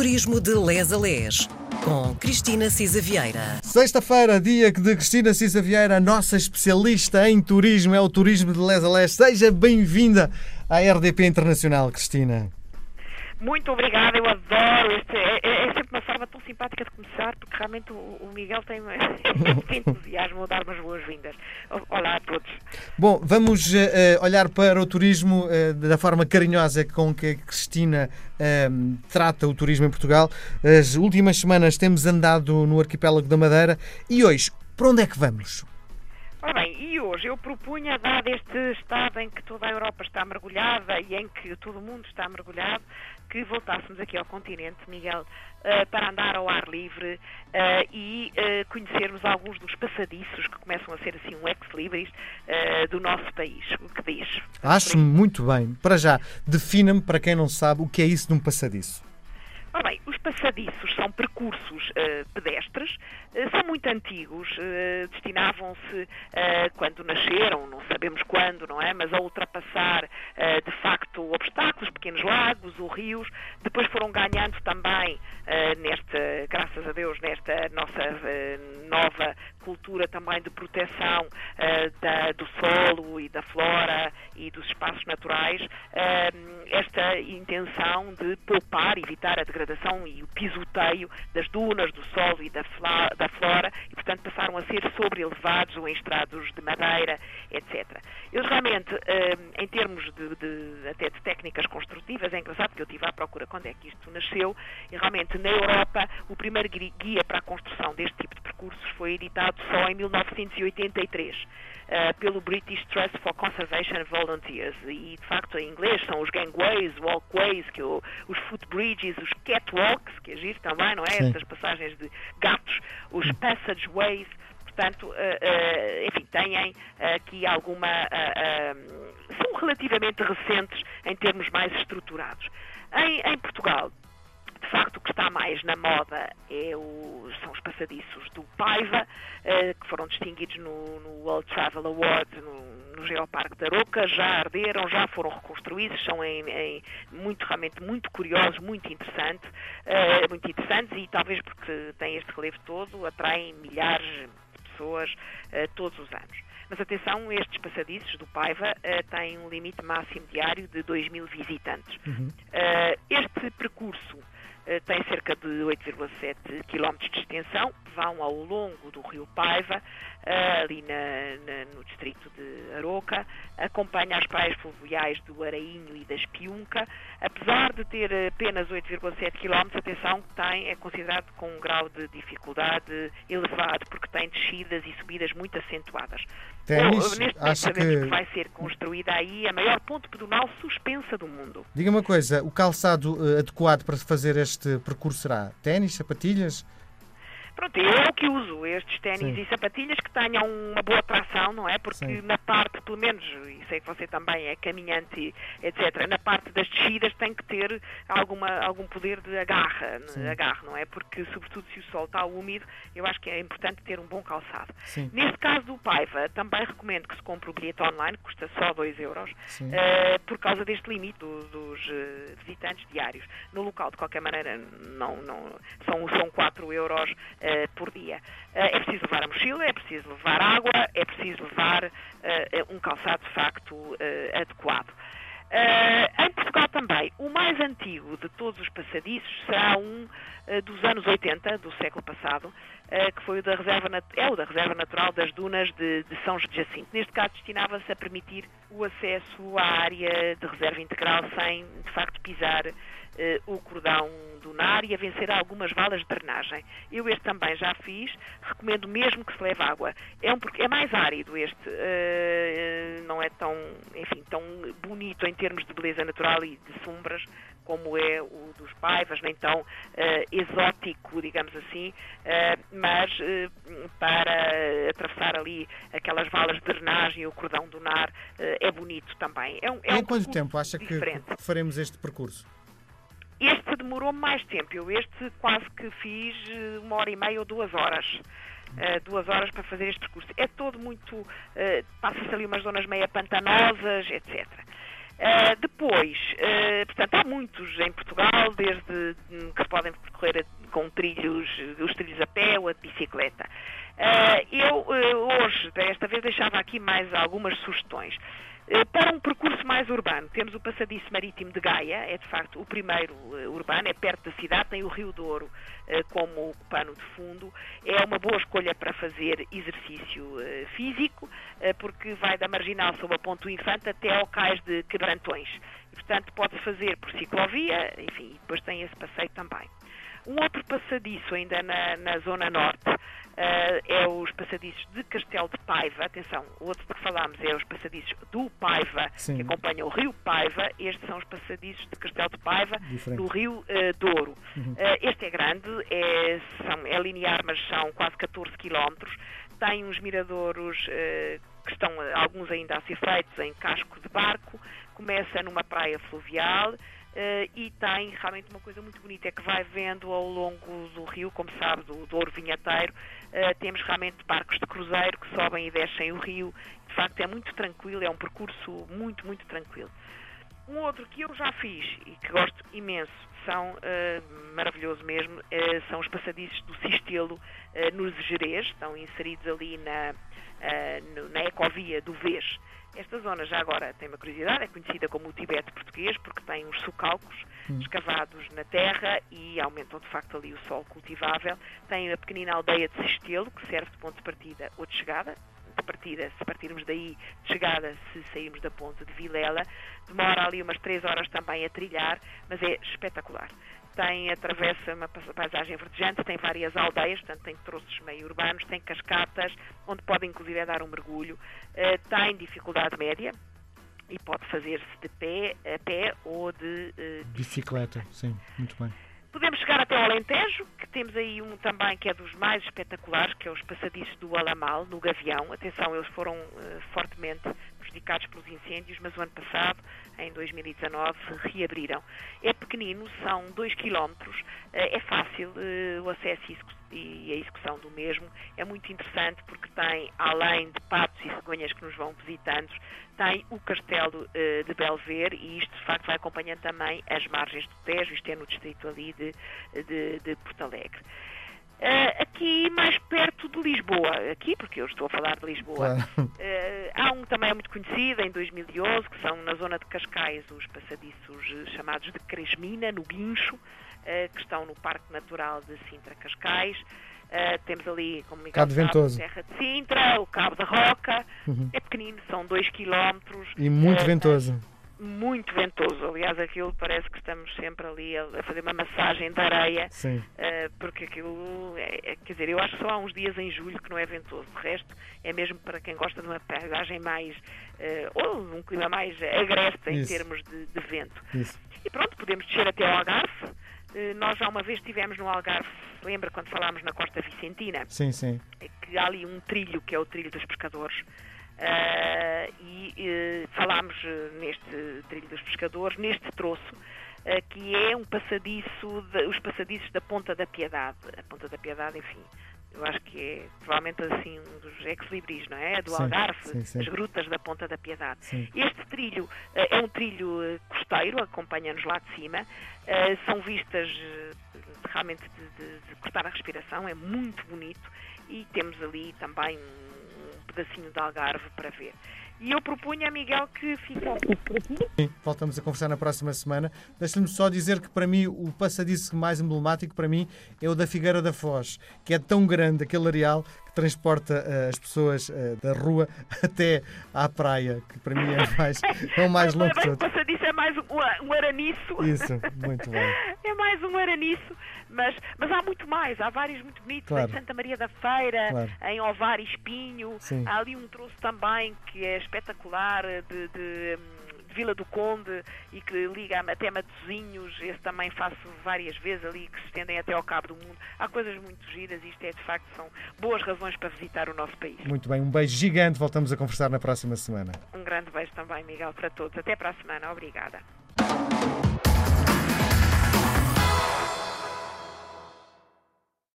Turismo de Les a Les, com Cristina Cisa Vieira. Sexta-feira, dia de Cristina Cisa Vieira, nossa especialista em turismo, é o Turismo de Les a Les. Seja bem-vinda à RDP Internacional, Cristina. Muito obrigada, eu adoro. Este, é, é, é, sempre uma forma tão simpática de começar, porque realmente o, o Miguel tem entusiasmo a dar umas boas-vindas. Olá a todos. Bom, vamos uh, olhar para o turismo uh, da forma carinhosa com que a Cristina uh, trata o turismo em Portugal. As últimas semanas temos andado no arquipélago da Madeira e hoje, para onde é que vamos? Ora bem, e hoje eu propunha, dado este estado em que toda a Europa está mergulhada e em que todo o mundo está mergulhado, que voltássemos aqui ao continente, Miguel, uh, para andar ao ar livre uh, e uh, conhecermos alguns dos passadiços que começam a ser assim um ex-libris do nosso país. O que diz? Acho muito bem. Para já, defina-me, para quem não sabe, o que é isso de um passadiço. Ora bem, os passadiços percursos uh, pedestres, uh, são muito antigos, uh, destinavam-se, quando nasceram, não sabemos quando, não é? Mas a ultrapassar, de facto, obstáculos, pequenos lagos ou rios. Depois foram ganhando também, nesta, graças a Deus, nesta nossa nova cultura também de proteção da, do solo e da flora e dos espaços naturais, esta intenção de poupar, evitar a degradação e o pisoteio das dunas, do solo e da, da flora e, portanto, passaram a ser sobrelevados ou em estrados de madeira, etc. Eles realmente, hum, em termos de, de, até de técnicas construtivas, é engraçado que eu estive à procura quando é que isto nasceu, e realmente na Europa o primeiro guia para a construção deste tipo de percursos foi editado só em 1983. Uh, pelo British Trust for Conservation Volunteers. E, de facto, em inglês são os gangways, walkways, que o, os footbridges, os catwalks, que é também, não é? Sim. Estas passagens de gatos, os passageways. Portanto, uh, uh, enfim, têm aqui alguma. são relativamente recentes em termos mais estruturados. Em, em Portugal, de facto, o que está mais na moda é o, são os passadiços do Paiva, eh, que foram distinguidos no, no World Travel Award no, no Geoparque da Roca, já arderam, já foram reconstruídos, são em, em muito, realmente muito curiosos, muito interessantes, eh, muito interessantes e talvez porque têm este relevo todo, atraem milhares de pessoas eh, todos os anos. Mas atenção, estes passadiços do Paiva uh, têm um limite máximo diário de 2 mil visitantes. Uhum. Uh, este percurso tem cerca de 8,7 km de extensão, vão ao longo do rio Paiva, ali na, na, no distrito de Aroca, acompanha as praias fluviais do Arainho e da Espiunca. Apesar de ter apenas 8,7 km, atenção, tem, é considerado com um grau de dificuldade elevado, porque tem descidas e subidas muito acentuadas. Ténis, neste acha que... que vai ser construída aí a maior ponte pedonal suspensa do mundo. Diga uma coisa, o calçado uh, adequado para fazer este percurso será ténis, sapatilhas? Pronto, eu é o que uso, estes ténis e sapatilhas que tenham uma boa tração, não é? Porque Sim. na parte, pelo menos, e sei que você também é caminhante, etc., na parte das descidas tem que ter alguma, algum poder de agarra, agarre, não é? Porque, sobretudo, se o sol está úmido, eu acho que é importante ter um bom calçado. Sim. Neste caso do Paiva, também recomendo que se compre o bilhete online, que custa só 2 euros, uh, por causa deste limite do, dos uh, visitantes diários. No local, de qualquer maneira, não, não, são, são 4 euros uh, por dia. Uh, é preciso levar a mochila, é preciso levar água, é preciso levar uh, um calçado de facto adequado. em Portugal também, o mais antigo de todos os passadiços será um dos anos 80, do século passado, que foi o da reserva, é o da Reserva Natural das Dunas de, de São Jacinto. Neste caso, destinava-se a permitir o acesso à área de reserva integral sem, de facto, pisar o cordão dunar e a vencer algumas valas de drenagem. Eu este também já fiz, recomendo mesmo que se leve água. É, um, é mais árido este, uh, não é tão, enfim, tão bonito em termos de beleza natural e de sombras como é o dos Paivas, nem tão uh, exótico, digamos assim, uh, mas para atravessar ali aquelas valas de drenagem o cordão dunar é bonito também. É um, é em um quanto tempo acha diferente. que faremos este percurso? Demorou mais tempo. Eu este quase que fiz eh, uma hora e meia ou duas horas. Uh, duas horas para fazer este percurso. É todo muito. Uh, Passa-se ali umas zonas meia pantanosas, etc. Uh, depois, uh, portanto, há muitos em Portugal, desde hum, que podem percorrer com trilhos, os trilhos a pé ou a bicicleta. Uh, eu hoje, desta vez, deixava aqui mais algumas sugestões. Eh, para um percurso mais urbano, temos o Passadiço Marítimo de Gaia, é de facto o primeiro eh, urbano, é perto da cidade, tem o Rio Douro eh, como pano de fundo. É uma boa escolha para fazer exercício físico, porque vai da Marginal sob a Ponto Infante até ao Cais de Quebrantões. E, portanto, pode-se fazer por ciclovia, enfim, depois tem esse passeio também. Um outro passadiço ainda na, na zona norte é os passadiços de Castelo de Paiva. Atenção, o outro que falámos é os passadiços do Paiva, Sim. que acompanham o rio Paiva. Estes são os passadiços de Castelo de Paiva, Diferente. no rio uh, Douro. Uhum. Uh, este é grande, é, são, é linear, mas são quase 14 quilómetros. Tem uns miradouros que estão alguns ainda a ser feitos em casco de barco. Começa numa praia fluvial. Uh, e tem realmente uma coisa muito bonita, é que vai vendo ao longo do rio, como sabe, do Douro Vinheteiro, uh, temos realmente barcos de cruzeiro que sobem e descem o rio. De facto, é muito tranquilo, é um percurso muito, muito tranquilo. Um outro que eu já fiz e que gosto imenso, são uh, maravilhoso mesmo, são os passadiços do Sistelo nos Jerez, estão inseridos ali na, no, na ecovia do Vês. Esta zona, já agora, tem uma curiosidade, é conhecida como o Tibete português, porque tem uns socalcos hum. escavados na terra e aumentam, de facto, ali o solo cultivável. Tem a pequenina aldeia de Sistelo, que serve de ponto de partida ou de chegada, de partida, se partirmos daí, de chegada, se sairmos da ponte de Vilela. Demora ali umas três horas também a trilhar, mas é espetacular tem, atravessa uma paisagem verdejante, tem várias aldeias, portanto tem troços meio urbanos, tem cascatas, onde pode inclusive dar um mergulho, uh, tem dificuldade média e pode fazer-se de pé, a pé ou de uh, bicicleta. Sim, muito bem. Podemos chegar até ao Alentejo, que temos aí um também que é dos mais espetaculares, que é os passadiços do Alamal, no Gavião. Atenção, eles foram uh, fortemente prejudicados pelos incêndios, mas o ano passado, em 2019, reabriram. É pequenino, são 2 km, eh, é fácil eh, o acesso e a execução do mesmo. É muito interessante porque tem, além de patos e cegonhas que nos vão visitando, tem o castelo uh, de Belver e isto de facto vai acompanhando também as margens do Tejo, isto é no distrito ali de, de, de Porto Alegre. Uh, aqui mais perto de Lisboa, aqui porque eu estou a falar de Lisboa, claro. uh, há um também muito conhecido em 2011, que são na zona de Cascais os passadiços chamados de Cresmina, no Guincho, uh, que estão no Parque Natural de Sintra Cascais. temos ali, como Miguel Cabo Ventoso. Serra de Sintra, o Cabo da Roca, Uhum. É pequenino, são 2 km. E muito ventoso. Muito ventoso. Aliás, aquilo parece que estamos sempre ali a, fazer uma massagem de areia. Uh, porque aquilo, é, é, quer dizer, eu acho que só há uns dias em julho que não é ventoso. De resto, é mesmo para quem gosta de uma paisagem mais. Uh, ou um clima mais agreste em Isso. termos de, de vento. Isso. E pronto, podemos descer até ao Algarve. Nós já uma vez estivemos no Algarve, lembra quando falámos na Costa Vicentina? Sim, sim. Que há ali um trilho que é o trilho dos pescadores Uh, e uh, falámos eh, neste trilho dos pescadores, neste troço, uh, que é um passadiço, de, os passadiços da Ponta da Piedade. A Ponta da Piedade, enfim, eu acho que é provavelmente assim um dos ex-libris, não é? Do sim, Algarve, sim, sim. as grutas da Ponta da Piedade. Este trilho é um trilho costeiro, acompanha-nos lá de cima. são vistas realmente de, de, de cortar a respiração, é muito bonito e temos ali também pedacinho de Algarve para ver. E eu propunha, Miguel, que ficássemos por aqui. Sim, voltamos a conversar na próxima semana. Deixa-me só dizer que, para mim, o passadiço mais emblemático, para mim, é o da Figueira da Foz, que é tão grande, aquele areal, que transporta uh, as pessoas uh, da rua até à praia, que para mim é, mais, é o mais longo de todos. É mais um, um araniço. Isso, muito bem. é mais um araniço, mas, mas há muito mais, há vários muito bonitos, claro. em Santa Maria da Feira, claro. em Ovar e Espinho, Sim. há ali um troço também que é espetacular de, de Vila do Conde e que liga até Matozinhos, esse também faço várias vezes ali, que se estendem até ao Cabo do Mundo. Há coisas muito giras e isto é de facto, são boas razões para visitar o nosso país. Muito bem, um beijo gigante, voltamos a conversar na próxima semana. Um grande beijo também, Miguel, para todos. Até para a semana, obrigada.